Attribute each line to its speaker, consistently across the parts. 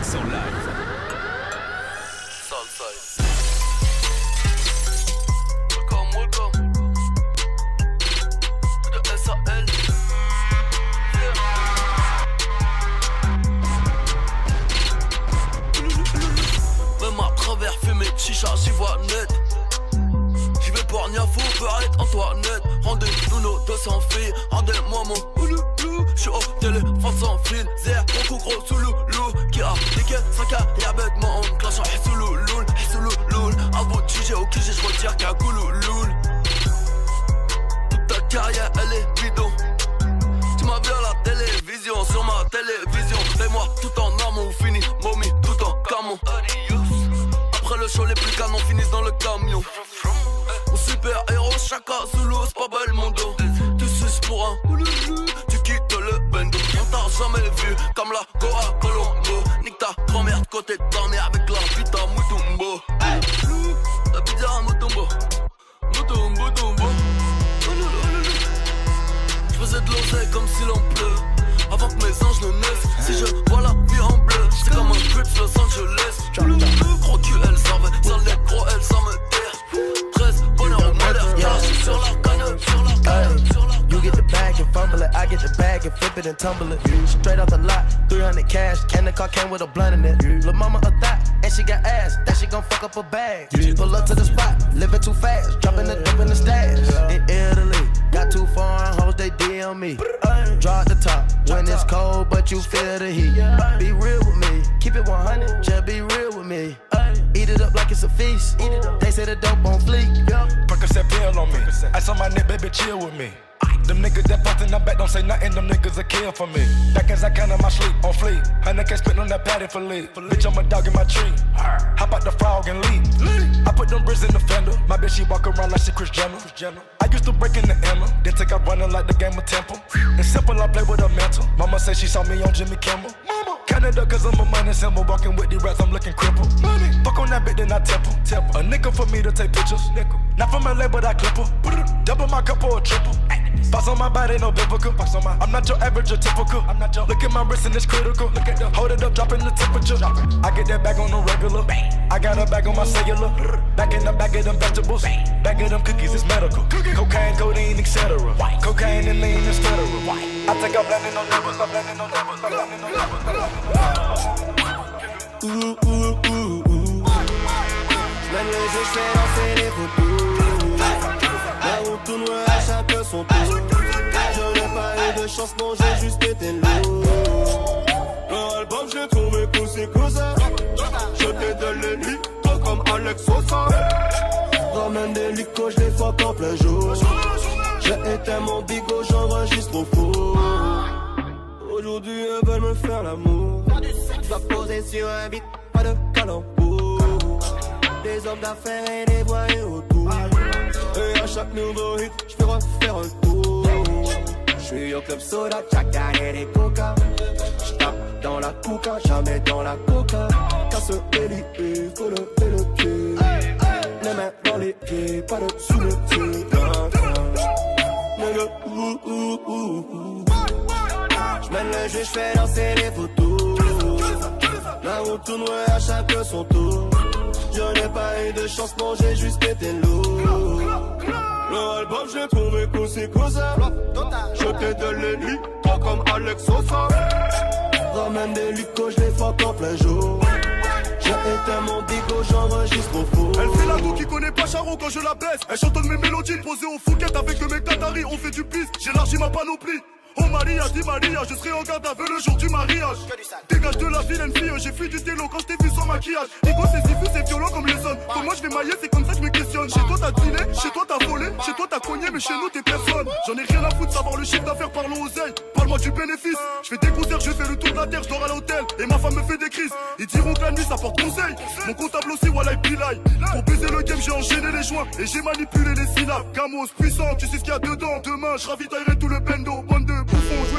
Speaker 1: Mix en live.
Speaker 2: chicha, j'y vois net. J'y vais pour Niafo, peut être Antoinette. Rendez-nous nos 200 filles, rendez-moi mon ouloulou. J'suis au téléphone sans fil, mon coup gros sous loulou. Qui a niqué 5 y'a bêtement, on clash en hissoulouloul. À bout de sujet au cliché, j'retire qu'un goulouloul. Toute ta carrière, elle est bidon. Tu m'as vu à la télévision, sur ma télévision. Fais-moi tout en ou fini, momie, tout en camon. Après le show, les plus canons finissent dans le camion. Mon super héros, chacun sous l'eau, c'est pas belle mon dos. Jamais vu comme la Goa Colombo. Nique ta grand-mère côté de ta avec la pita Mutumbo. La pizza Mutumbo. Mutumbo, Tumbo. Je faisais de l'oseille comme si l'on pleut. Avant que mes anges ne naissent, si je vois la vie en bleu, c'est comme un Crips Los Angeles. Gros cul, elle savait, sale négro,
Speaker 3: and flip it and tumble it. Straight off the lot, 300 cash, and the car came with a blunt in it. Lil' mama a thot, and she got ass, that she gon' fuck up a bag. Pull up to the spot, living too fast, dropping the dope in the stash. In Italy, got two foreign hoes, they DM me. Drop the top when it's cold, but you feel the heat. Be real with me, keep it 100, just be real with me. Eat it up like it's a feast. They say the dope on fleek.
Speaker 4: Percocet pill on me. I saw my neck, baby, chill with me. Them niggas that fucked in the back don't say nothing, them niggas a kill for me. Back as I count in my sleep, on fleek. Hundred K spit on that patty for lead. Bitch, I'm a dog in my tree. Hop out the frog and leave. I put them bricks in the fender. My bitch, she walk around like she Kris Jenner. I used to break in the Emma, then take out running like the game of Temple. It's simple, I play with a mental. Mama said she saw me on Jimmy Kimmel. Canada, cause I'm a money symbol. Walking with these rats, I'm looking crippled. Money. Fuck on that bitch, then I temple. temple. A nickel for me to take pictures. Nickel. Not from LA, but I clip her. Double my cup or a triple. Box on my body, no biblical. Box on my, I'm not your average or typical. I'm not your. Look at my wrist and it's critical. Look at the. Hold it up, dropping the temperature. I get that bag on the regular. I got a bag on my cellular. Back in the bag of them vegetables. Back of them cookies, it's medical. Cocaine, codeine, etc. Cocaine and lean is federal. I think I'm blending on numbers. I'm blending on numbers. I'm blending on numbers.
Speaker 3: Ouh, ouh, ouh, ouh. J'mène le jeu, j'fais lancer les photos. Son. Je n'ai pas eu de chance, non, j'ai juste été lourd. Leur album, j'ai trouvé cool, c'est cousin. Je t'ai donné lui, toi comme Alex Sosa. Ramène des licos, j'les fuck en plein jour. J'ai éteint mon bigot, j'enregistre au four. Aujourd'hui, elles veulent me faire l'amour. Dois poser sur un beat, pas de calembour. Des hommes d'affaires et des voyous chaque nouveau hit, j'fais refaire un tour. J'suis au club soda, chaca et des coca. J'tape dans la coca, jamais dans la coca. Casse l'élite, faut le pied. Les mains dans les pieds, pas de sous le pied. Ouh. J'mène le jeu, j'fais danser les photos. La route tourne, à chacun son tour. Je n'ai pas eu de chance, non, j'ai juste été lourd. Le album, j'ai trouvé cool, c'est cousin. Je t'ai donné lui, toi comme Alex Sosa. Ramène des lucos, je les fuck en plein jour. J'ai éteint mon bigot, j'enregistre au four.
Speaker 5: Elle fait la go qui connaît pas Charon quand je la baisse. Elle chantonne mes mélodies posées au Fouquet avec le mec Qatari. On fait du piste, j'élargis ma panoplie. Oh Maria, dis Maria, je serai en garde à vue le jour du mariage. Dégage de la vilaine fille, j'ai fui du télo quand je t'ai vu sans maquillage. Nico, c'est si c'est violent comme les hommes. Pour moi, je vais mailler, c'est comme ça que je me questionne. Chez toi, t'as dîné, chez toi, t'as volé, chez toi, t'as cogné, mais chez nous, t'es personne. J'en ai rien à foutre, savoir le chiffre d'affaires, parlons aux ailes. Parle-moi du bénéfice. Je fais des concerts, je fais le tour de la terre, je dors à l'hôtel. Et ma femme me fait des crises. Ils diront que la nuit, ça porte conseil. Mon comptable aussi, voilà, il pilai. Pour baiser le game, j'ai enchaîné les joints et j'ai manipulé les syllabes. Gamos puissant, tu sais ce qu'il y a dedans. Demain, je ravitaillerai tout le bendo. Bande de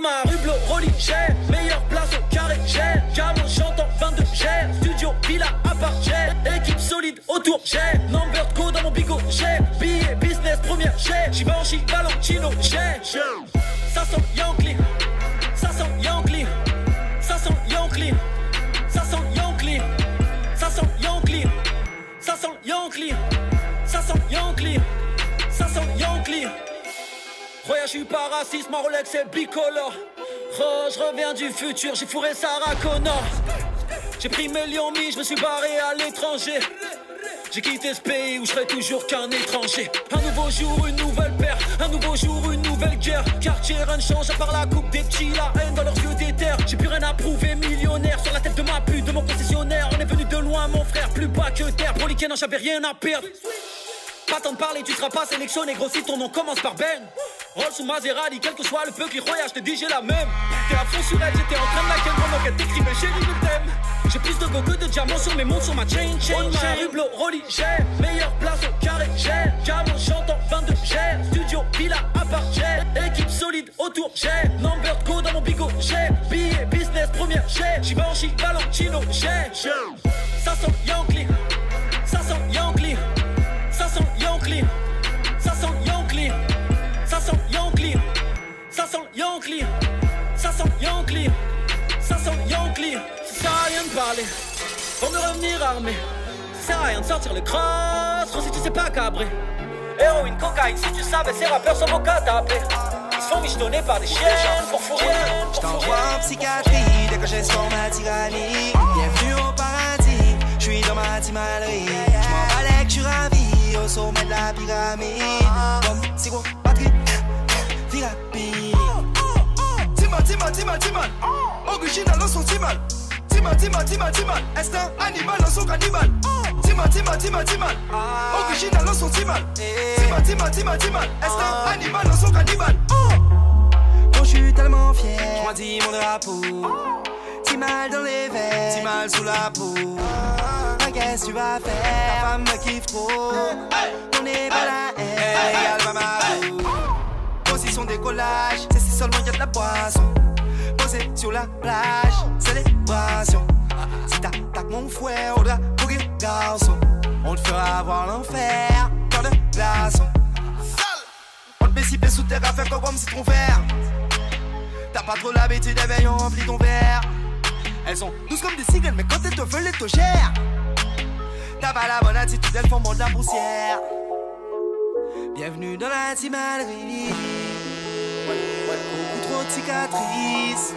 Speaker 6: ma rue Blo, Rolly, j'ai meilleure place au carré, j'ai Camo, j'entends 22, j'ai studio, villa, appart, j'ai équipe solide autour, j'ai number go dans mon bigot, j'ai billet, business, première, j'ai Givenchy, Valentino, j'ai ça sent Yankee, ça sent Yankee, ça sent Yankee, ça sent Yankee, ça sent Yankee, ça sent Yankee, ça sent Yankee. Roya, je suis pas raciste, ma Rolex est bicolore. Oh, je reviens du futur, j'ai fourré Sarah Connor. J'ai pris mes lions mis, je me suis barré à l'étranger. J'ai quitté ce pays où je serai toujours qu'un étranger. Un nouveau jour, une nouvelle paire. Un nouveau jour, une nouvelle guerre. Quartier, rien ne change à part la coupe des petits, la haine dans leurs yeux d'éther. J'ai plus rien à prouver, millionnaire. Sur la tête de ma pute, de mon concessionnaire. On est venu de loin, mon frère, plus bas que terre. Pour les non, j'avais rien à perdre. Pas tant de parler, tu seras pas sélectionné, gros si ton nom commence par Ben. Rolls ou Maserati, quel que soit le peu qui royage, je te dis j'ai la même. T'es à fond sur elle, j'étais en train de la ken pendant qu'elle t'écrivait chérie je t'aime. J'ai plus de go que de diamants sur mes montres, sur ma chain, chain. J'ai Rublo, Rolly, j'ai meilleure place au carré, j'ai diamant, j'entends 22, j'ai studio, villa, appart, j'ai équipe solide autour, j'ai number go dans mon bigot, j'ai billet, business, première, j'ai Givenchy, Valentino, j'ai ça sent Yankee, Ça sent Yankee, ça sent Yankee. Ça sert à rien de parler, pour me revenir armé. Ça sert à rien de sortir le cross, si tu sais pas cabrer. Héroïne, cocaïne, si tu savais, ces rappeurs sont qu'à taper. Ils sont michetonnés par des chiens pour fourrer.
Speaker 7: Je t'envoie en psychiatrie dès que j'ai sur ma tyrannie. Bienvenue au paradis, je suis dans ma timalerie. Je m'en que ravi au sommet de la pyramide.
Speaker 5: Dima, Diman, original en son Diman. Dima, Dima, Dima, est un animal en son cannibal. Dima, Dima, Dima, son est un animal en son cannibal.
Speaker 7: Je suis tellement fier, je mon drapeau. Timal dans les verres, Timal sous la peau. Ah, qu'est-ce tu vas faire? Ta femme me kiffe. On est pas la haine, c'est si seulement y a de la poisson. Sur la plage, célébration. Si t'attaques mon fouet, on doit bouger garçon. On te fera voir l'enfer, cœur de glaçon. On te si sous terre à faire comme citron vert. T'as pas trop l'habitude, ben, remplis ton verre. Elles sont douces comme des cigales, mais quand elles te veulent, elles te gèrent. T'as pas la bonne attitude, elles font de la poussière. Bienvenue dans la timalerie. Beaucoup trop de cicatrices.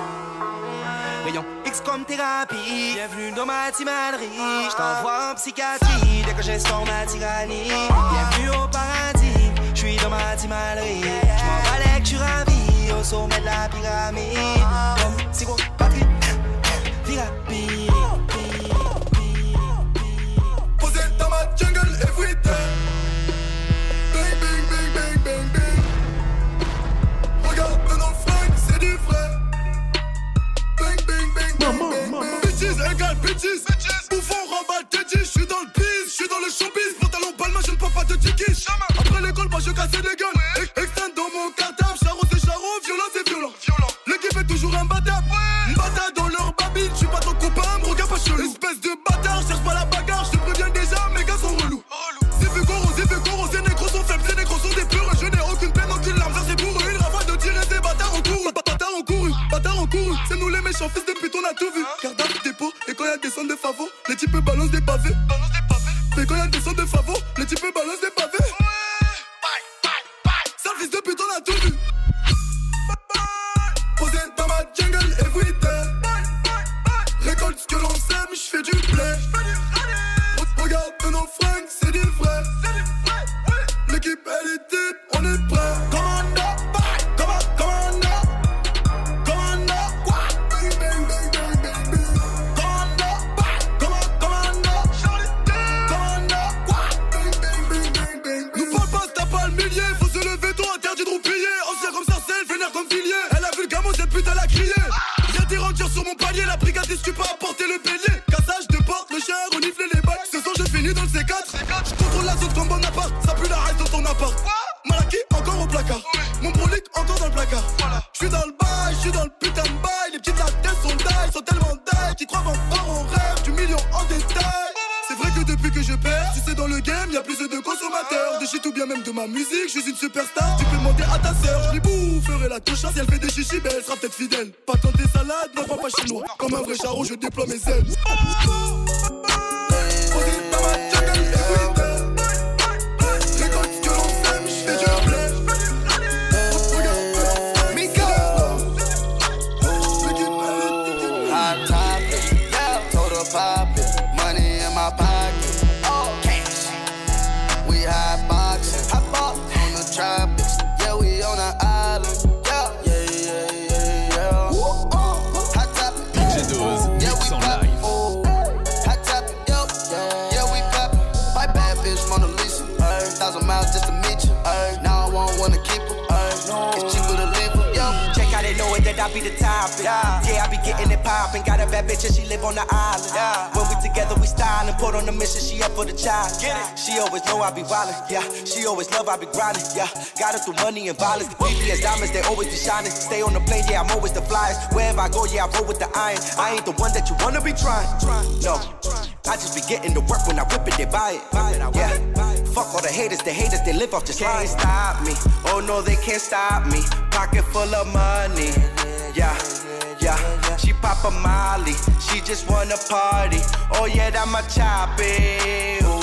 Speaker 7: Rayon X comme thérapie. Bienvenue dans ma timalerie. Je t'envoie en psychiatrie dès que sur ma tyrannie. Bienvenue au paradis. Je suis dans ma timalerie. Je m'en balais que ravi au sommet de la pyramide. Comme si gros batterie. Thérapie.
Speaker 5: Posé Rangers sur mon palier, la brigade est tu pas apporter le bélier. Cassage de porte, le chien a reniflé les balles. Ce soir, je finis dans le C4. Je contrôle la zone comme Bonaparte. Ça pue la reste dans ton appart. Malaki, encore au placard. Mon brolic encore dans le placard. Je suis dans le bail, je suis dans le putain de bail. Les petites tête sont die, sont tellement die qui croient encore en rêve du million en détail. C'est vrai que depuis que je perds, tu sais dans le game, y a plus de consommateurs. Shit ou bien même de ma musique, je suis une superstar. Tu peux demander à ta sœur, je boufferai la touche. Si elle fait des chichis, ben elle sera peut-être fidèle. Pas quand des salades, non pas chinois. Comme un vrai charreau, je déploie mes ailes.
Speaker 8: I be the topic. Yeah, yeah I be getting it poppin'. Got a bad bitch and she live on the island. Yeah. When we together, we stylin'. Put on the mission, she up for the child. Get it. She always know I be wildin'. Yeah, she always love I be grindin'. Yeah, got her through money and violence. VVS diamonds, they always be shining. Stay on the plane, yeah, I'm always the flyest. Wherever I go, yeah, I roll with the iron. I ain't the one that you wanna be trying. No. I just be getting to work when I whip it, they buy it. Yeah. Fuck all the haters, the haters, they live off just Can't stop me. Oh no, they can't stop me. Pocket full of money yeah, yeah. She pop a molly, she just wanna party. Oh yeah, that my choppy.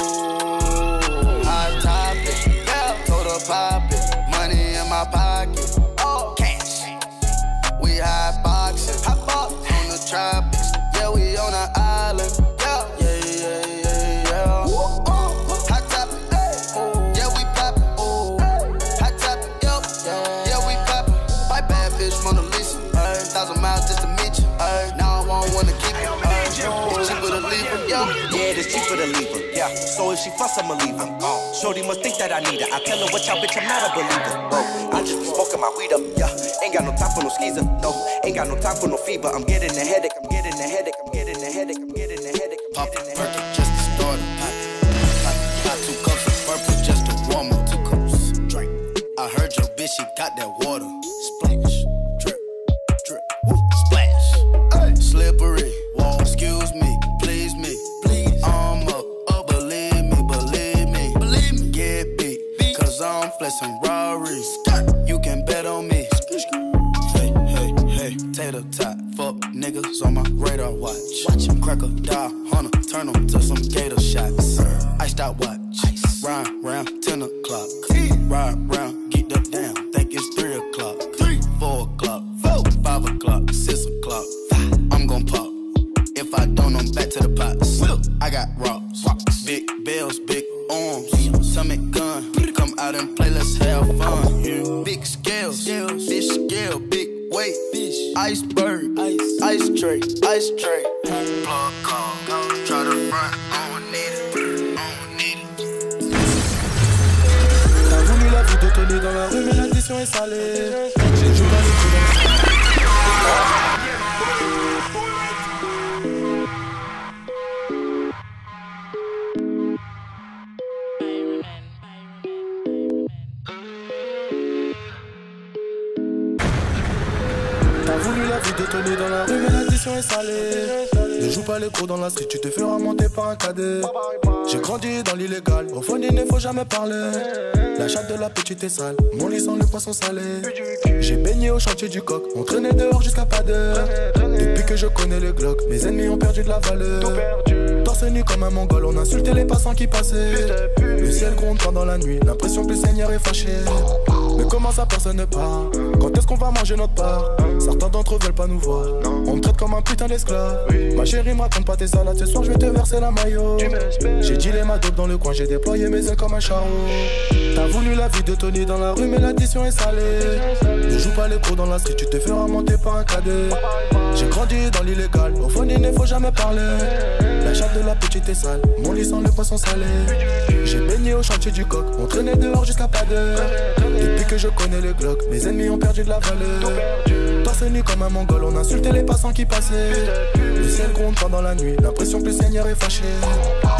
Speaker 8: Yeah, so if she fuss, I'ma leave her. Oh, uh, Shorty must think that I need her. I tell her, what y'all, bitch, I'm not a believer. Bro, I just be smoking my weed up. Yeah, ain't got no time for no skeezer. No, ain't got no time for no fever. I'm getting a headache. I'm getting a headache. I'm getting a headache. I'm getting a headache. Pop a headache. just to start pop, pop two cups of purple just to warm up. Two cups. Drink. I heard your bitch, she got that water. Flexing Rarries. You can bet on me. Hey, hey, hey, tater tot. Fuck niggas on my radar watch. Watch him crack a die, hunter, turn them to some gator shots. I stop watch. Ice. Ride round 10 o'clock. Ride round, J'ai grandi dans l'illégal, au fond il ne faut jamais parler. La chatte de la petite est sale, mon lit sent le poisson salé. J'ai baigné au chantier du coq, on traînait dehors jusqu'à pas d'heure. Depuis que je connais le Glock, mes ennemis ont perdu de la valeur. Torse nu comme un mongol, on insultait les passants qui passaient. Le ciel gronde pendant la nuit, l'impression que le Seigneur est fâché. Mais comment ça personne ne part Quand est-ce qu'on va manger notre part Certains d'entre eux veulent pas nous voir. On me traite comme un putain d'esclave. Ma chérie, me raconte pas tes salades. Ce soir, je vais te verser la maillot. J'ai dealé ma dope dans le coin, j'ai déployé mes ailes comme un charreau. T'as voulu la vie de Tony dans la rue, mais l'addition est salée. Ne joue pas les cours dans la street, tu te feras monter par un cadet. J'ai grandi dans l'illégal, au fond, il ne faut jamais parler. La chatte de la petite est sale, mon lit sent le poisson salé. J'ai baigné au chantier du coq, on traînait dehors jusqu'à pas d'heure. Depuis que je connais le Glock, mes ennemis ont perdu de la valeur. Torse nu comme un mongol, on insultait les passants qui passaient. Le ciel gronde pendant la nuit, l'impression que le Seigneur est fâché.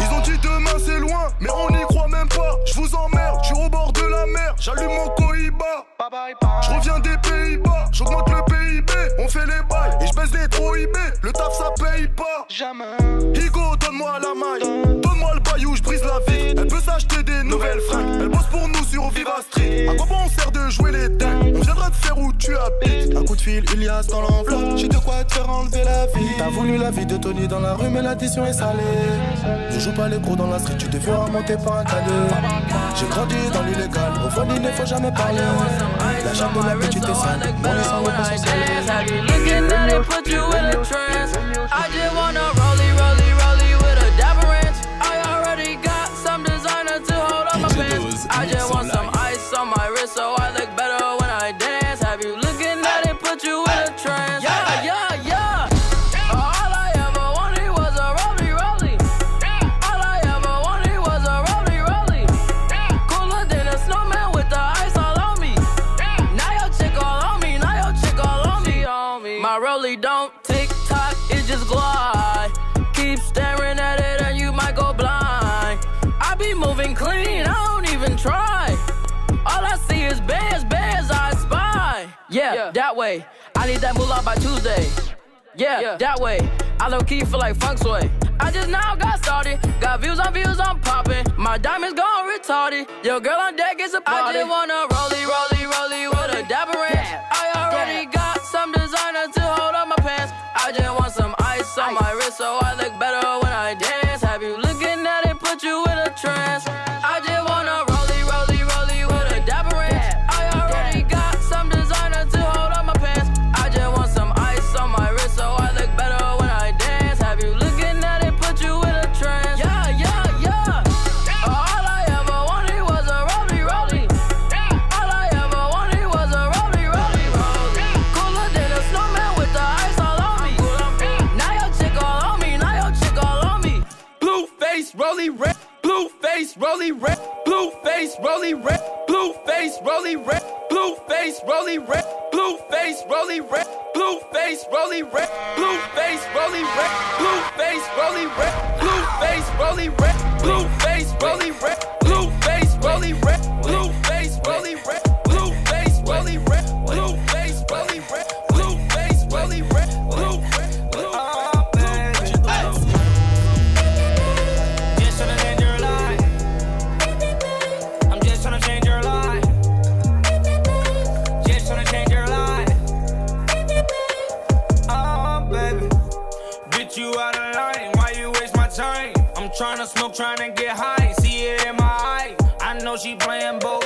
Speaker 5: Ils ont dit demain c'est loin, mais on n'y croit même pas. Je vous emmerde, je suis au bord de la mer, j'allume mon cohiba. Je reviens des Pays-Bas, j'augmente le PIB, on fait les bails et je baisse les trop IB. Le taf ça paye pas.
Speaker 9: Jamais.
Speaker 5: Higo, donne-moi la maille, donne-moi le baillou, je brise la vie. Elle peut s'acheter des nouvelles fringues, elle bosse pour nous sur Viva Street. À quoi bon on sert de jouer les dingues? On viendra te faire où tu habites.
Speaker 10: Un coup de fil, Ilias dans l'enveloppe. J'ai de quoi te faire enlever la vie. T'as voulu la vie de Tony dans la rue, mais l'addition est salée. Ne joue pas les gros dans la street, tu te feras monter par un cadet. J'ai grandi dans l'illégal, au fond il ne faut jamais parler. La jambe dans la
Speaker 11: rue, tu descends. On. Looking at it, put you in a trance. Way. I need that moolah by Tuesday. Yeah, yeah, that way. I low key feel like funk sway. I just now got started. Got views on views, I'm popping. My diamonds gone retarded. Yo, girl on deck is a party. I just wanna rollie, rollie, rollie
Speaker 2: rolly red. Blue face, rolly red. Blue face, rolly red. Blue face, rolly red. Blue face, rolly red. Blue face, rolly red. Blue face, rolly red. Blue face, rolly red. Blue face, rolly red. Blue face, rolly red. Blue face, rolly red.
Speaker 9: Smoke, tryna get high. See it in my eye. I know she playing both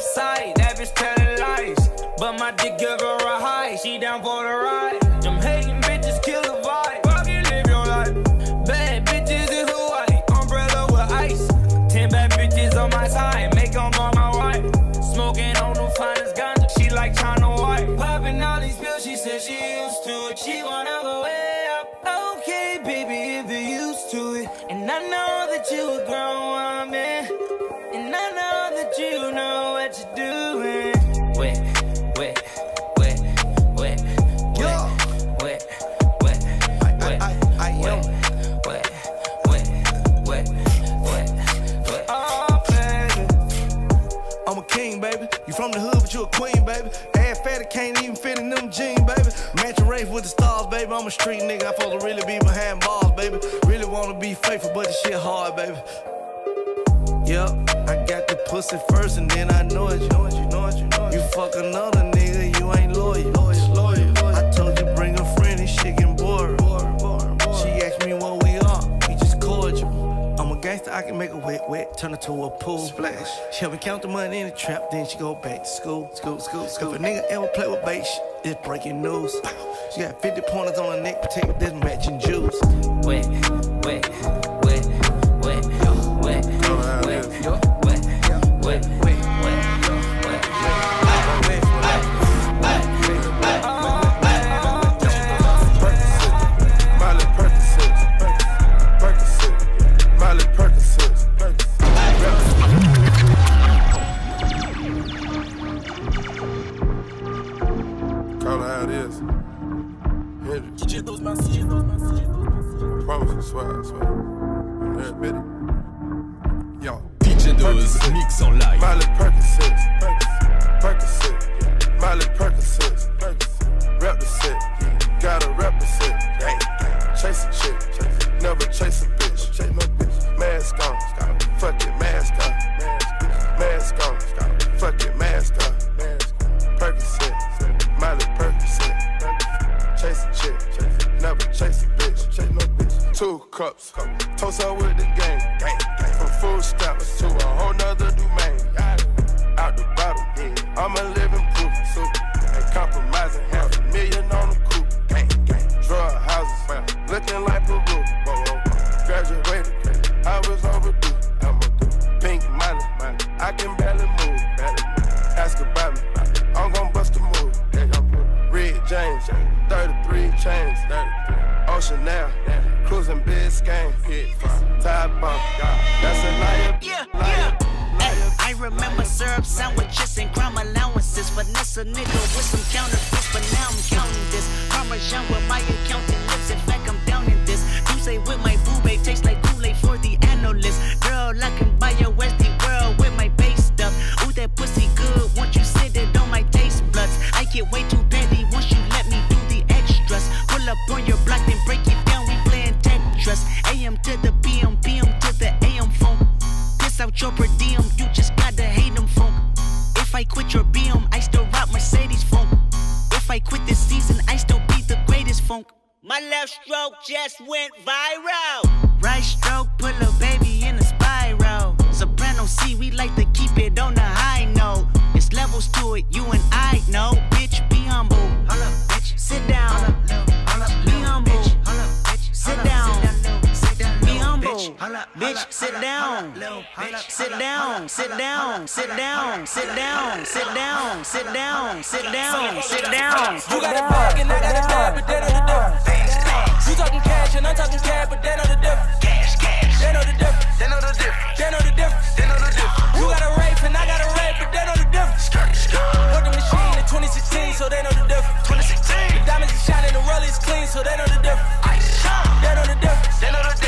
Speaker 10: I'm a street nigga. I supposed to really be behind bars, baby. Really wanna be faithful, but this shit hard, baby. Yep, I got the pussy first, and then I know it. You know it, you know it, you know it. You fuck another nigga, you ain't loyal. loyal, loyal. I told you bring a friend, this shit getting bored. She asked me what we are, we just cordial. I'm a gangster, I can make a wet, wet, turn it to a pool splash. She help me count the money in the trap, then she go back to school, school, school, school. If a nigga ever play with bait, it's breaking news. She got 50 pointers on her neck, protect this matching juice.
Speaker 9: Wet, wet,
Speaker 12: out
Speaker 13: your per diem, you just gotta hate them funk. If I quit your BM, I still rock Mercedes funk. If I quit this season, I still be the greatest funk. My left stroke just went viral. Right stroke, put a baby in a spiral. Soprano C, we like to Bitch, sit down. Sit down. Sit down. Sit down. Sit down. Sit down. Sit down. Sit down. Sit down.
Speaker 1: You got a bag and I got a bag, but they know the difference. You talking cash and I'm talking cash, but they know the difference. Cash, cash. They know the difference. They know the difference. They know the difference. They know the difference. You got a rape and I got a rape, but they know the difference. Put the machine in 2016, so they know the difference. 2016. The diamonds is shining, the rollies clean, so they know the difference. They know the difference. They know the difference.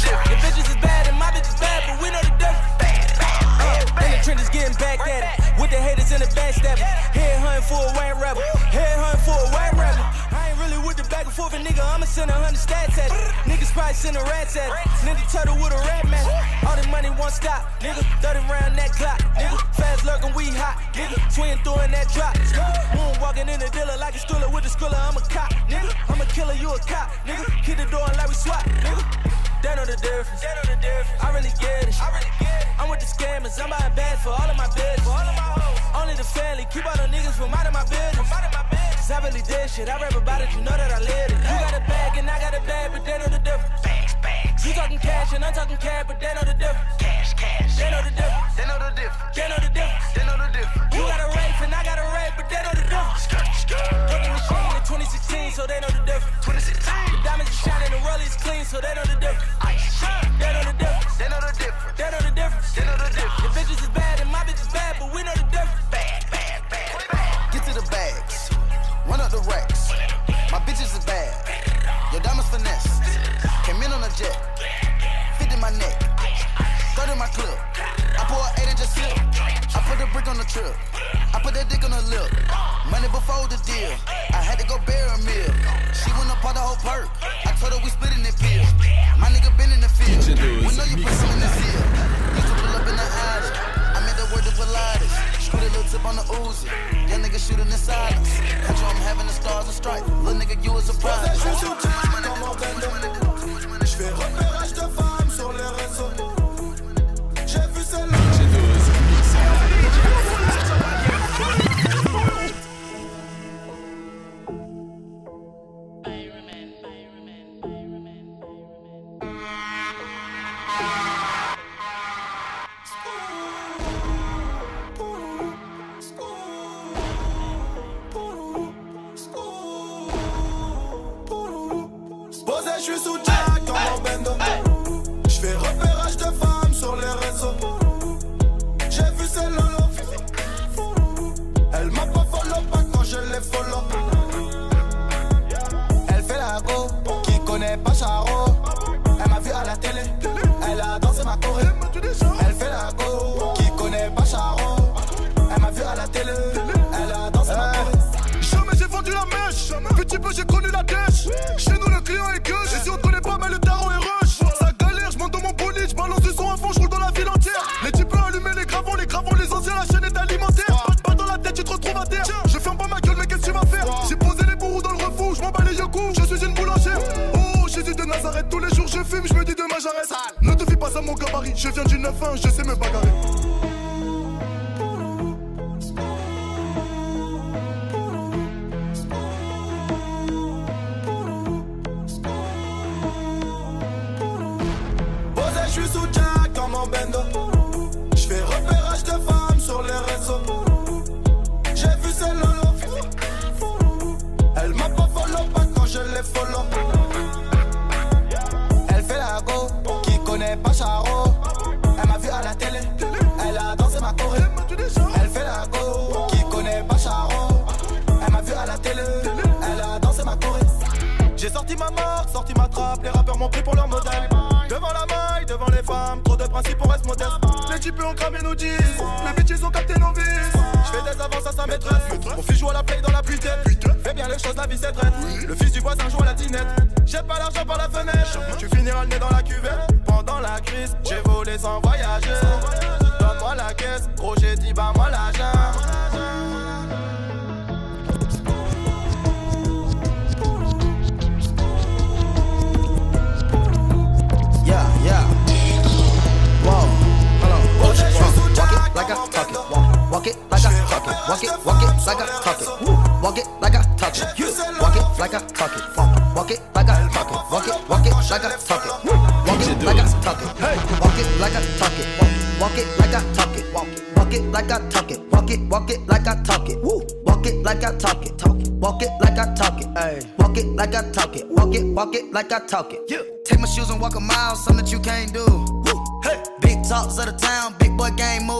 Speaker 1: The bitches is bad and my bitch is bad, but we know the difference. Bad, bad, bad, bad. And the trend is getting back at it. With the haters and the backstabbers. Head hunting for a white rapper. Head hunting for a white rapper. I ain't really with the back and forth, and nigga, I'ma send a hundred stats at it. Niggas probably send a rats at it. Ninja turtle with a rat man. All the money won't stop, nigga. 30 round that clock, nigga. Fast lurking, we hot, nigga. Twin through in that drop, nigga. Moon walking in the dealer like a skriller with the skriller. I'm a cop, nigga. I'm a killer, you a cop, nigga. The difference. They know the difference. I really get it. I really get it. I'm with the scammers. I'm buying bags for all of my business. For all of my hoes. Only the family. Keep all the niggas from out of my business. From out of my business. I really did shit. I rap about it. You know that I live it. You got a bag and I got a bag, but they know the difference. Bags, bags. You talking cash and I'm talking cash, but they know the difference. Cash, cash. They know the difference. They know the difference. They know the difference. They know the difference. You got a rape and I got a rape, but they know the difference. Machine in 2016, so they know the difference. 2016. The diamonds is shining, the rollies clean, so they know the difference. They know the difference. They know the difference. They know the difference. They know the difference. The bitches is bad and my bitch is bad, but we know the difference. Bad, bad, bad, bad.
Speaker 8: Get to the bags. Run up the racks. My bitches is bad. Your diamonds finesse. Came in on a jet. Fit in my neck. Third in my clip. I pour an eight inch of silk. I put a brick on the trip. I put that dick on the lip. Money before the deal. I had to go bear a meal. She wanna part the whole perk. I told her we split in the. My nigga been in the field. We know you put some in the seal. Used to pull up in the alley. I made the word to Pilates. Screw the little tip on the Uzi. Young nigga shooting in silence. You, I'm having the stars and stripes. Little nigga, you a surprise.
Speaker 14: Je suis les
Speaker 3: rappeurs m'ont pris pour leur modèle. Devant la maille, devant les femmes, trop de principes pour reste modeste. Les types ont cramé nos 10, les bitches ont capté nos vices. J'fais des avances à sa maîtresse, mon fils joue à la play dans la pluie Fais bien les choses, la vie c'est traite. Le fils du voisin joue à la tinette. J'ai pas l'argent par la fenêtre, tu finiras le nez dans la cuvette. Pendant la crise, j'ai volé sans voyager. Donne-moi la caisse, gros j'ai dit bah moi l'argent.
Speaker 15: Walk it, walk it like I talk it. Walk it like I talk it. Walk it like I talk it. Walk it like I talk it. Walk it, walk it like I talk it. Walk it like I talk it. Walk it like I talk it. Walk it, like I talk it. Walk it, like I talk it. Walk it, walk it like I talk it. Walk it like I talk it. Talk it. Walk it like I talk it. Walk it like I talk it. Walk it, walk it like I talk it. Take my shoes and walk a mile, something that you can't do. Big talks of the town, big boy gang moves.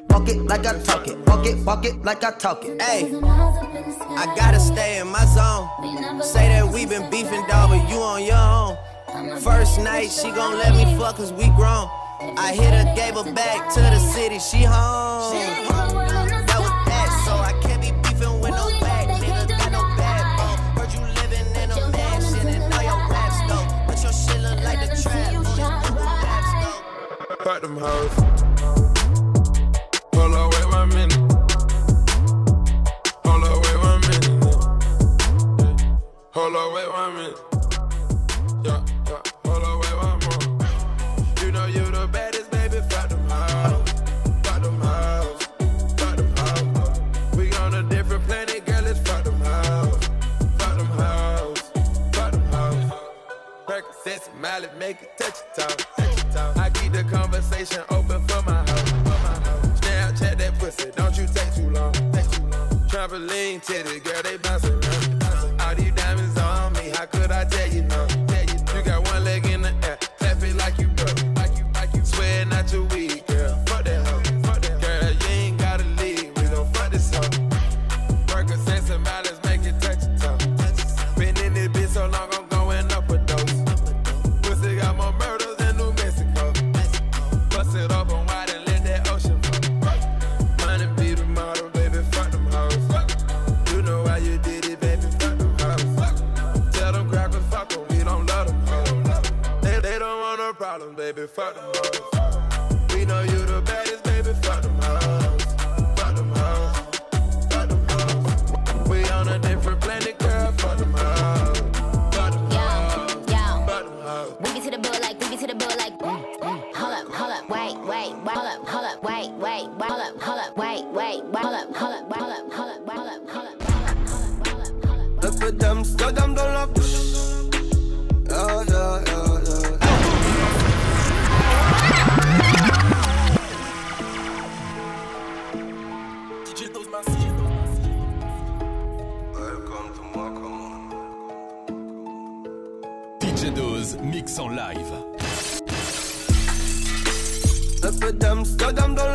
Speaker 15: Walk it like I talk it. Walk it. Walk it like I talk it.
Speaker 16: Hey, I gotta stay in my zone. Say that we been beefing, dog, but you on your own. First night, she gon' let me fuck cause we grown. I hit her, gave her back to the city, she home. That was so I can't be beefing with no back. Got no. Heard you living in a mansion and all your raps. But like the trap.
Speaker 17: them hoes. Goddamn dans la bouche. Yeah, yeah, yeah,
Speaker 3: yeah.
Speaker 18: DJ mix en live.
Speaker 3: Un peu d'Amsterdam dans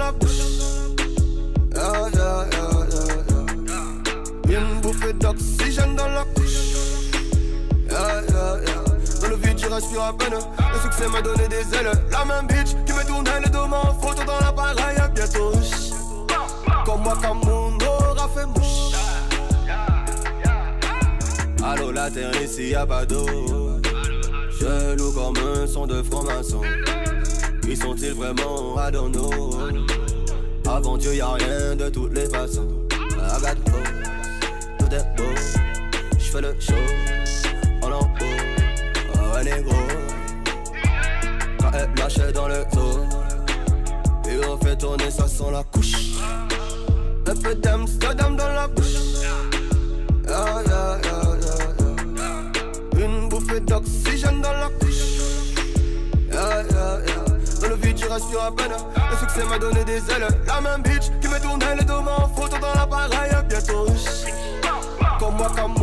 Speaker 3: Je respire à peine. Le succès m'a donné des ailes. La même bitch qui me tournait le dos en photo dans l'appareil. Bientôt. Comme moi, comme mon aura fait mouche. Allô, la terre ici, y'a pas d'eau. loue comme un son de franc-maçon. Qui sont-ils vraiment à Avant Dieu, y'a rien de toutes les façons. Regarde, tout est beau. J'fais le show Lâche dans le dos. Et on fait tourner, ça sent la couche. Un peu d'Amsterdam dans la bouche. Yeah, yeah, Une bouffée d'oxygène dans la couche. Dans le vide, je respire à peine. Le succès m'a donné des ailes. La même bitch qui me tournait le dos en photo dans l'appareil. Bientôt. Comme moi, comme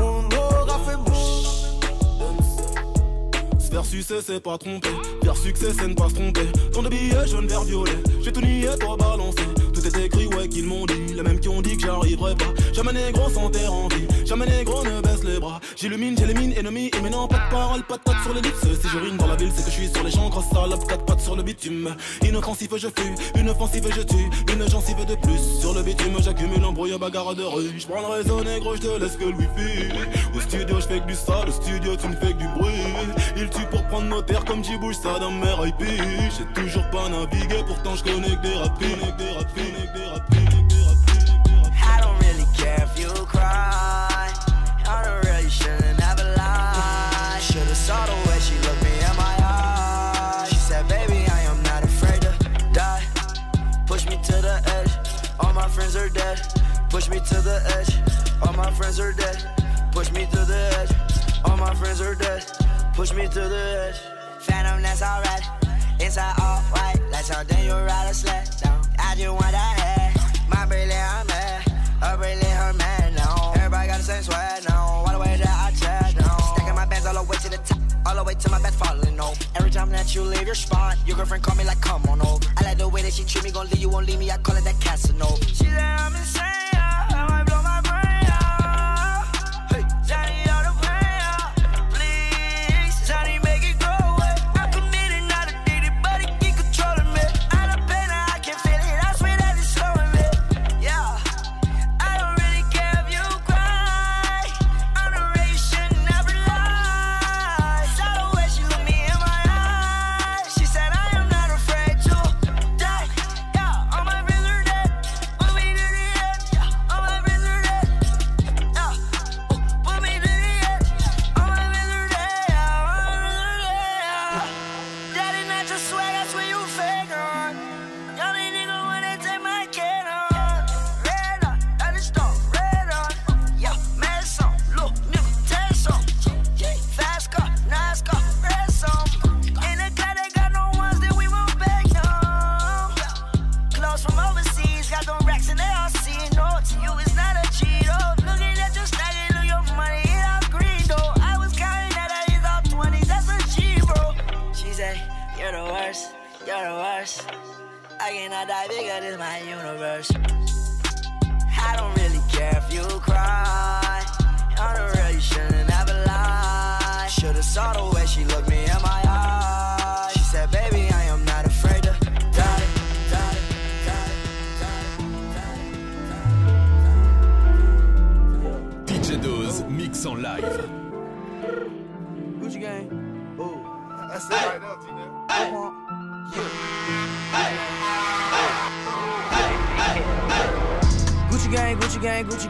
Speaker 19: Faire succès, c'est pas tromper. Faire succès, c'est ne pas se tromper. Tant de billets jaune, vert, violet. J'ai tout nié, toi balancé. Tout est écrit, ouais, qu'ils m'ont dit. Les mêmes qui ont dit que j'arriverai pas. Jamais négro sans terre en vie. Jamais négro ne baisse les bras. J'illumine, j'élimine, ennemi. Et maintenant, pas de parole, pas de tête sur les lips. Si je rime dans la ville, c'est que je suis sur les champs. Grosse salope, quatre pattes sur le bitume. Inoffensif, je fuis. Une offensive, je tue. Une gencive de plus. Sur le bitume, j'accumule embrouille, bagarre de rue. J'prends le réseau négro, j'te laisse que le wifi. Au studio, j'fais que du sale. Au studio, tu me fais que du bruit. Il tue pour prendre nos terres comme j'y bouge ça dans mes IP. J'ai toujours pas navigué, pourtant je connais que des rapides.
Speaker 20: I don't really care if you cry. I don't really shouldn't ever lie. Should've saw the way she looked me in my eyes. She said, baby, I am not afraid to die. Push me to the edge. All my friends are dead. Push me to the edge. All my friends are dead. Push me to the edge. All my friends are dead. Push me to the edge. Phantom, that's alright. Inside all white, like something you ride a sled down. I just want that head. My brilliant, I'm A brilliant, her man now. Everybody got the same sweat now. All the way that I chat now. Stacking my bands all the way to the top. All the way to my bed falling over. Every time that you leave your spot, your girlfriend call me like, come on over. I like the way that she treat me, gon' leave you, won't leave me. I call it that Casanova. She said I'm insane. I might blow my brain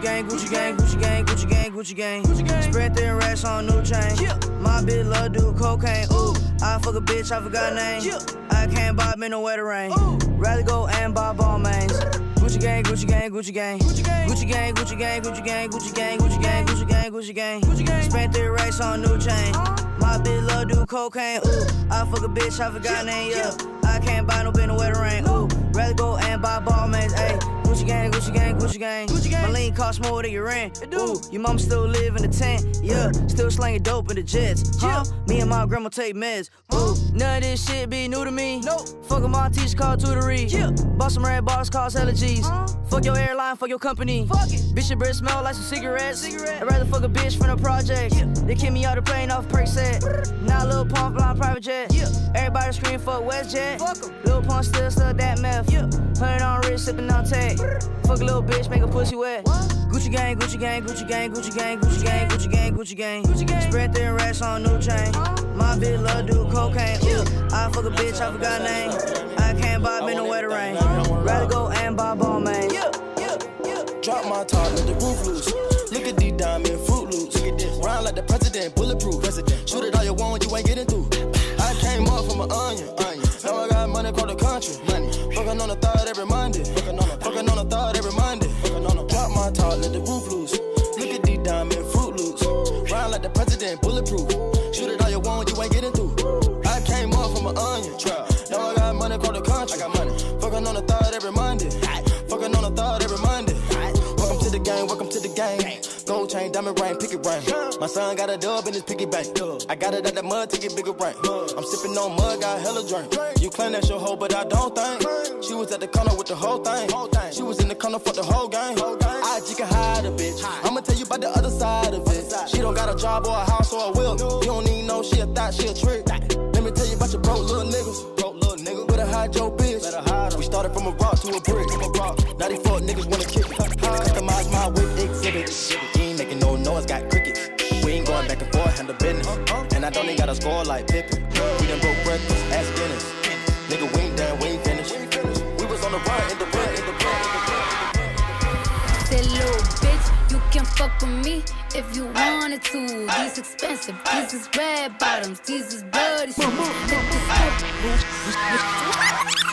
Speaker 7: gang, Gucci gang, Gucci gang, Gucci gang, Gucci gang, Gucci gang. Spread thin racks on new chain. My bitch love do cocaine. Ooh, I fuck a bitch, I forgot name. I can't buy me no wetter rain. Rather go and buy Balmains. Gucci gang, Gucci gang, Gucci gang. Gucci gang, Gucci gang, Gucci gang, Gucci gang, Gucci gang, Gucci gang, Gucci gang, Gucci gang. Gucci gang. Spent three racks on new chain. My bitch love do cocaine. Ooh, I fuck a bitch, I forgot name. Yeah, I can't buy no bin no wetter rain. Ooh, rather go and buy Balmains. Ayy.
Speaker 21: Gucci gang, Gucci gang, Gucci gang. Gucci gang. My lean cost more than your rent. It do. Ooh, your mom still live in the tent. Yeah, still slanging dope in the jets. Huh? Me and my grandma take meds. Ooh, none of this shit be new to me. Nope. Fuck my teacher called tutory. Yeah. Bought some red bars, cost hella G's. Uh, fuck your airline, fuck your company. Fuck it. Bitch, your breath smell like some cigarettes. Cigarette. I'd rather fuck a bitch from the project. Yeah. They kick me out the plane off Percocet. Now Lil Pump flying private jet. Yeah. Everybody scream fuck WestJet. Fuck em. Lil Pump still stuck that meth. Yeah. Hundred on wrist, sipping on tag. Fuck a little bitch, make a pussy wet. Gucci gang, Gucci gang, Gucci gang, Gucci gang, Gucci gang, Gucci gang, Gucci gang. Gucci gang. Spread thin racks on new chain. My bitch love do cocaine. Ooh, I fuck a bitch, I forgot name. I can't buy me no wetter rain. Rather go and buy Balmain.
Speaker 8: Drop my top, let the roof loose. Look at these diamond fruit loops. Look at this. Round like the president, bulletproof. President. Shoot it all you want, you ain't getting through. I came up from an onion. onion. Now I got money across the country. Money. Fucking on the third every Monday. Fucking on the, fucking on the third every Monday. Fucking on the, drop my top, let the roof loose. Look at these diamond fruit loops. Round like the president, bulletproof. Shoot it all you want, you ain't getting through. I came up from an onion. Trap. Now I got money across the country. I got money. Fucking on the third every Monday. Fucking on the third every Monday. Welcome to the game, welcome to the game. Gold chain, diamond ring, picket ring. My son got a dub in his piggy bank. I got it at the mud to get bigger rank. I'm sipping on mud, got a hella drink. You claim that's your hoe, but I don't think. She was at the corner with the whole thing. She was in the corner for the whole game. I just can hide a bitch. I'ma tell you about the other side of it. She don't got a job or a house or a will. You don't need no, she a thought, she a trick. Let me tell you about your broke little niggas. Broke little nigga. Better hide your bitch. We started from a rock to a brick. A rock. 94 niggas wanna kick it. Customize my whip exhibit. You ain't making no noise, got crickets. We ain't going back and forth, handle business. And I don't even got a score like Pippen. We done broke breakfast, ask Dennis. Nigga, we ain't done, we ain't finished. We was on the run, in the run, in the run, in the run.
Speaker 22: Say, little bitch, you can fuck with me if you wanted to. These expensive, these is red bottoms, these is bloody shoes.
Speaker 18: DJ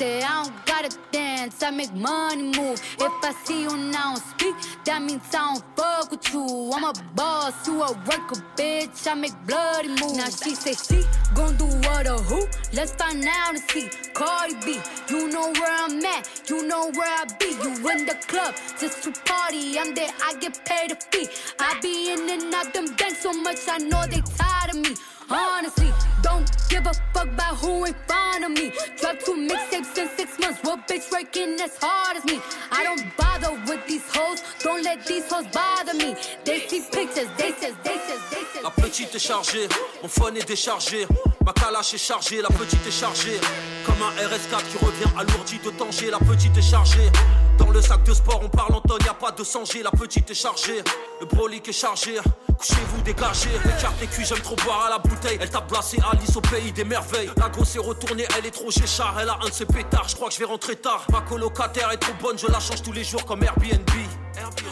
Speaker 22: Você é gotta dance, I make money move. If I see you now speak, that means I don't fuck with you. I'm a boss, you a worker, bitch. I make bloody moves. Now she say she gon' do what or who? Let's find out and see. Cardi B, you know where I'm at, you know where I be. You in the club just to party. I'm there, I get paid a fee. I be in and out them banks so much, I know they tired of me. Honestly, don't give a fuck about who in front of me. Drop two mixtapes in six months. What bitch working as hard as me? I don't bother with these hoes. Don't let these hoes bother me. They see pictures, they says, they says, they says.
Speaker 6: La petite est chargée, mon phone est déchargé. Ma calache est chargée, la petite est chargée. Comme un RS4 qui revient alourdi de danger, la petite est chargée. Dans le sac de sport, on parle en tonnes, y a pas de sanger, la petite est chargée. Le brolic est chargé, couchez-vous, dégagez. Les cartes, cuits, j'aime trop boire à la bouteille. Elle t'a placé Alice au pays des merveilles. La grosse est retournée, elle est trop chéchard. Elle a un de ses pétards, je crois que je vais rentrer tard. Ma colocataire est trop bonne, je la change tous les jours comme Airbnb.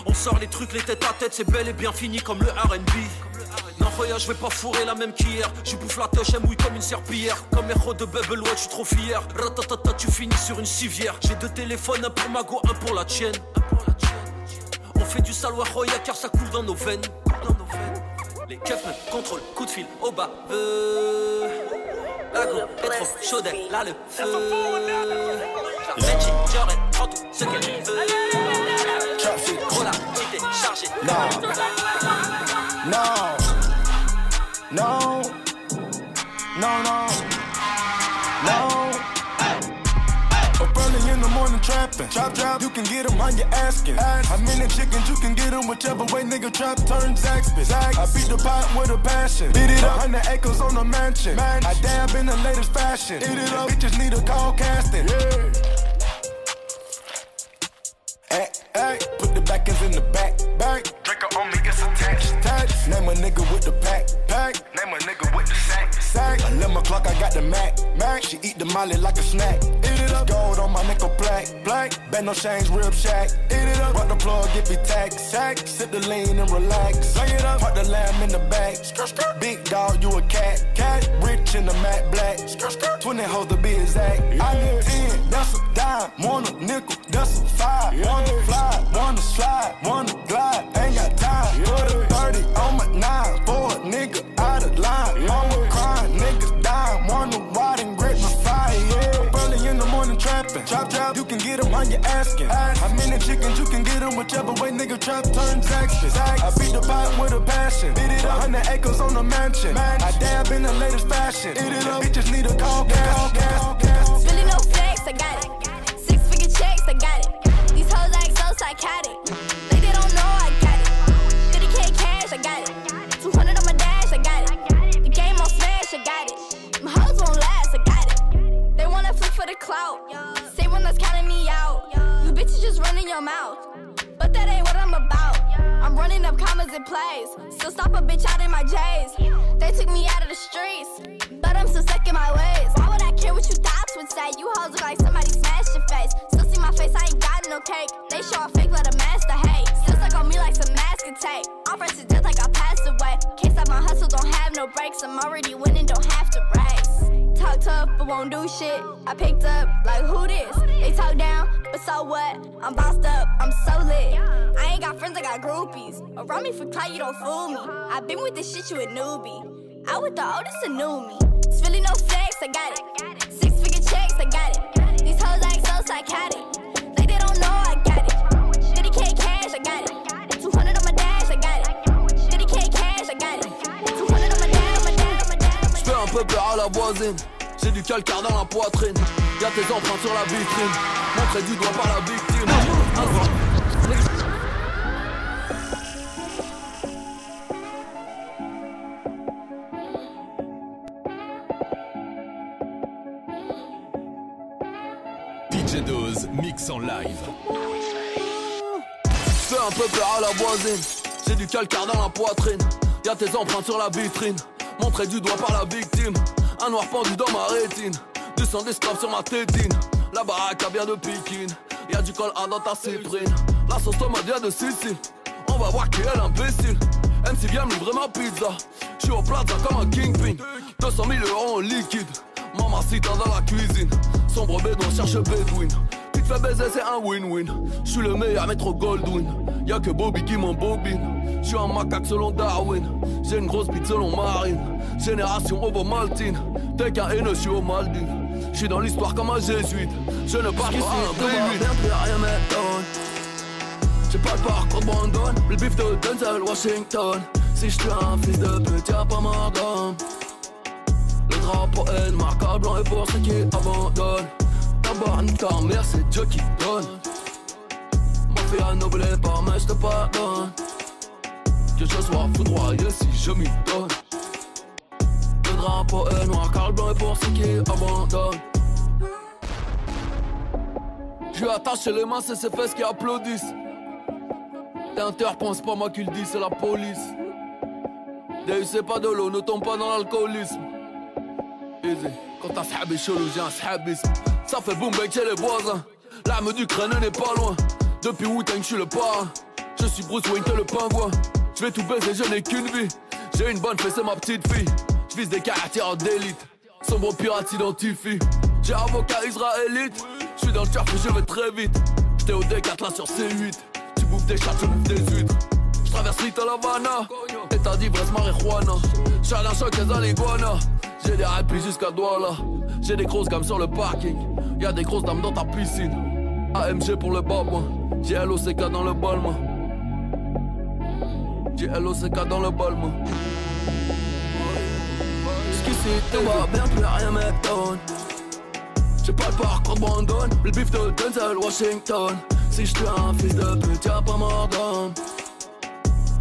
Speaker 6: On sort les trucs, les têtes à tête, c'est bel et bien fini comme le RB. Non, regarde, je vais pas fourrer la même qu'hier. Je bouffe la touche, elle mouille comme une serpillière. Comme héros de Bubble ouais, je suis trop fier. Ratatata, tu finis sur une civière. J'ai deux téléphones, un pour ma go, un pour la tienne. On fait du sale Roya car ça coule dans nos veines. Les keufs me contrôlent, coup de fil au bas. La go est trop chaude, a le feu. Reggie, j'aurais prends tout ce qu'elle veut. Gros la petite est chargée.
Speaker 8: No, no, no, no, no. Up early in the morning trapping. Chop, chop, you can get them how you asking. How many chickens you can get them whichever way nigga trap turns Zaxby. I beat the pot with a passion. Beat it up, 100 acres on a mansion. I dab in the latest fashion. Eat it up, bitches need a call casting. Yeah. Hey, hey, put the back
Speaker 4: Atkins in the back, back. Draco on me, it's attached, attached. Name a nigga with the pack, got the Mac, Mac. She eat the molly like a snack. Eat it up. Gold on my nickel black, black. Bet no change, rib shack. Eat it up. Rock the plug, get me tax, sack. Sip the lean and relax. Lay it up. Park the lamb in the back. Big dog, you a cat, cat. Rich in the matte black. 20 hoes to be exact. I need 10, that's a dime. Want a nickel, that's a five. One to fly, One to slide, One to glide. Ain't got time. Put a 30 on my nine. For you can get them on your asking. How many chickens you can get them whichever way nigga trap turn Texas. I beat the pot with a passion. Beat it up, 100 acres on the mansion. I dab in the latest fashion. Eat it up, bitches need a call gas. gas, gas.
Speaker 23: Really no flex, I got it. Six figure checks, I got it. These hoes act so psychotic. Like they don't know I got it. 50k cash, I got it. 200 on my dash, I got it. The game on smash, I got it. My hoes won't last, I got it. They wanna flip for the clout. Just running your mouth. But that ain't what I'm about. I'm running up commas and plays. So stop a bitch out in my J's. They took me out of the streets. But I'm still stuck in my ways. Why would I care what you thoughts would say? You hoes look like somebody smashed your face. Still see my face, I ain't got no cake. They show a fake, but a master hate. Still stuck on me like some masking tape. I'm fresh just like I passed away. Can't stop my hustle, don't have no breaks. I'm already winning, don't have to. Talk tough, but won't do shit. I picked up, like who this? They talk down, but so what? I'm bossed up, I'm so lit. I ain't got friends, I got groupies. Around me for clout, you don't fool me. i been with this shit, you a newbie. I with the oldest, a new me. It's really no flex, I got it. Six figure checks, I got it. These hoes act so psychotic. Like they don't know I got it. 50k cash, I got it. 200 on my dash, I got it. 50k cash, I got it. 200 on my dash, my dash, my dash.
Speaker 2: J'fais un peu peur à la voisine. J'ai du calcaire dans la poitrine. Y'a tes empreintes sur la vitrine. Montré du doigt par la victime.
Speaker 18: DJ Dose, mix en live.
Speaker 2: Fais un peu peur à la voisine. J'ai du calcaire dans la poitrine. Y'a tes empreintes sur la vitrine. Montré du doigt par la victime. Un noir pendu dans ma rétine. Du sang sur ma tétine. La baraque a bien de Pékin. Y'a du col A dans ta cyprine. La sauce tomate vient de Sicile. On va voir qui est l'imbécile. MC vient me livrer ma pizza. J'suis au plaza comme un kingpin. 200 000 euros en liquide. Mamacita dans la cuisine. Sombre bédouin cherche Bedouin. Tu te fais baiser, c'est un win-win. J'suis le meilleur métro Goldwyn. Y'a que Bobby qui m'embobine. J'suis un macaque selon Darwin. J'ai une grosse bite selon Marine. Génération Ovo-Maltine. T'es qu'un haineux, j'suis au Maldives. J'suis dans l'histoire comme un jésuite. Je ne parle pas un plus rien m'étonne. J'ai pas le parcours de Brandon. Le bif de Denzel Washington. Si j'suis un fils de pute, y'a pas ma gomme. Le drapeau est marquable blanc et pour ceux qui abandonnent. Nique ta mère, c'est Dieu qui donne. Ma fille a noblé pas, mais j'te pardonne. Que je sois foudroyé si je m'y donne. Le drapeau est noir, car le blanc est pour ceux qui abandonnent. J'ai attaché les mains, c'est ces fesses qui applaudissent. T'es interpon, c'est pas moi qui le dis, c'est la police. D'ailleurs, c'est pas de l'eau, ne tombe pas dans l'alcoolisme. Easy. Quand t'as sahabi chelou, j'ai un sahabisme. Ça fait boum bec chez les voisins. L'arme du crâne n'est pas loin. Depuis Wu-Tang, je suis le parrain. Je suis Bruce Wayne, t'es le pingouin. Je vais tout baiser, je n'ai qu'une vie. J'ai une bonne fesse, c'est ma petite fille. Je vise des caractères d'élite. Sombre pirate identifie. J'ai avocat israélite. Je suis dans le turf et je vais très vite. J'étais au D4 là sur C8. Tu bouffes des chats, tu bouffes des huîtres. Je traverse Little Havana. État d'ivresse, marijuana. Challenge choc des aliguanas. J'ai des rapis jusqu'à Douala. J'ai des grosses gammes sur le parking. Y'a des grosses dames dans ta piscine. AMG pour le bas, moi. J'ai LOCK dans le bol, moi. J'ai LOCK dans le bol, moi. Jusqu'ici, tout va bien, plus rien m'étonne. J'ai pas le parcours de Brandon. Le bif de Denzel Washington. Si j'suis un fils de pute, y'a pas mort d'homme.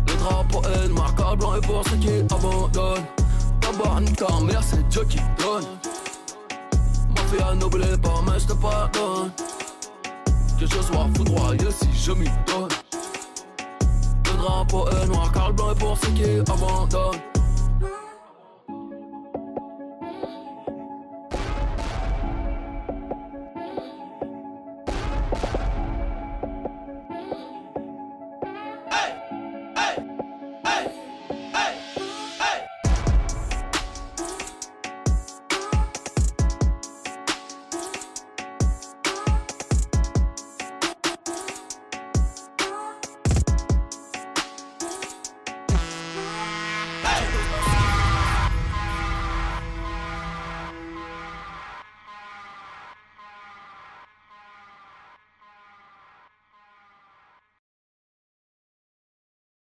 Speaker 2: Le drapeau est marquable blanc et pour ceux qui abandonnent. Nique ta mère, c'est Dieu qui donne. Ma fille a noblé pas, mais j'te pardonne. Que je sois foudroyé si je m'y donne. Drapeau est noir, car le blanc est pour ceux qui abandonnent.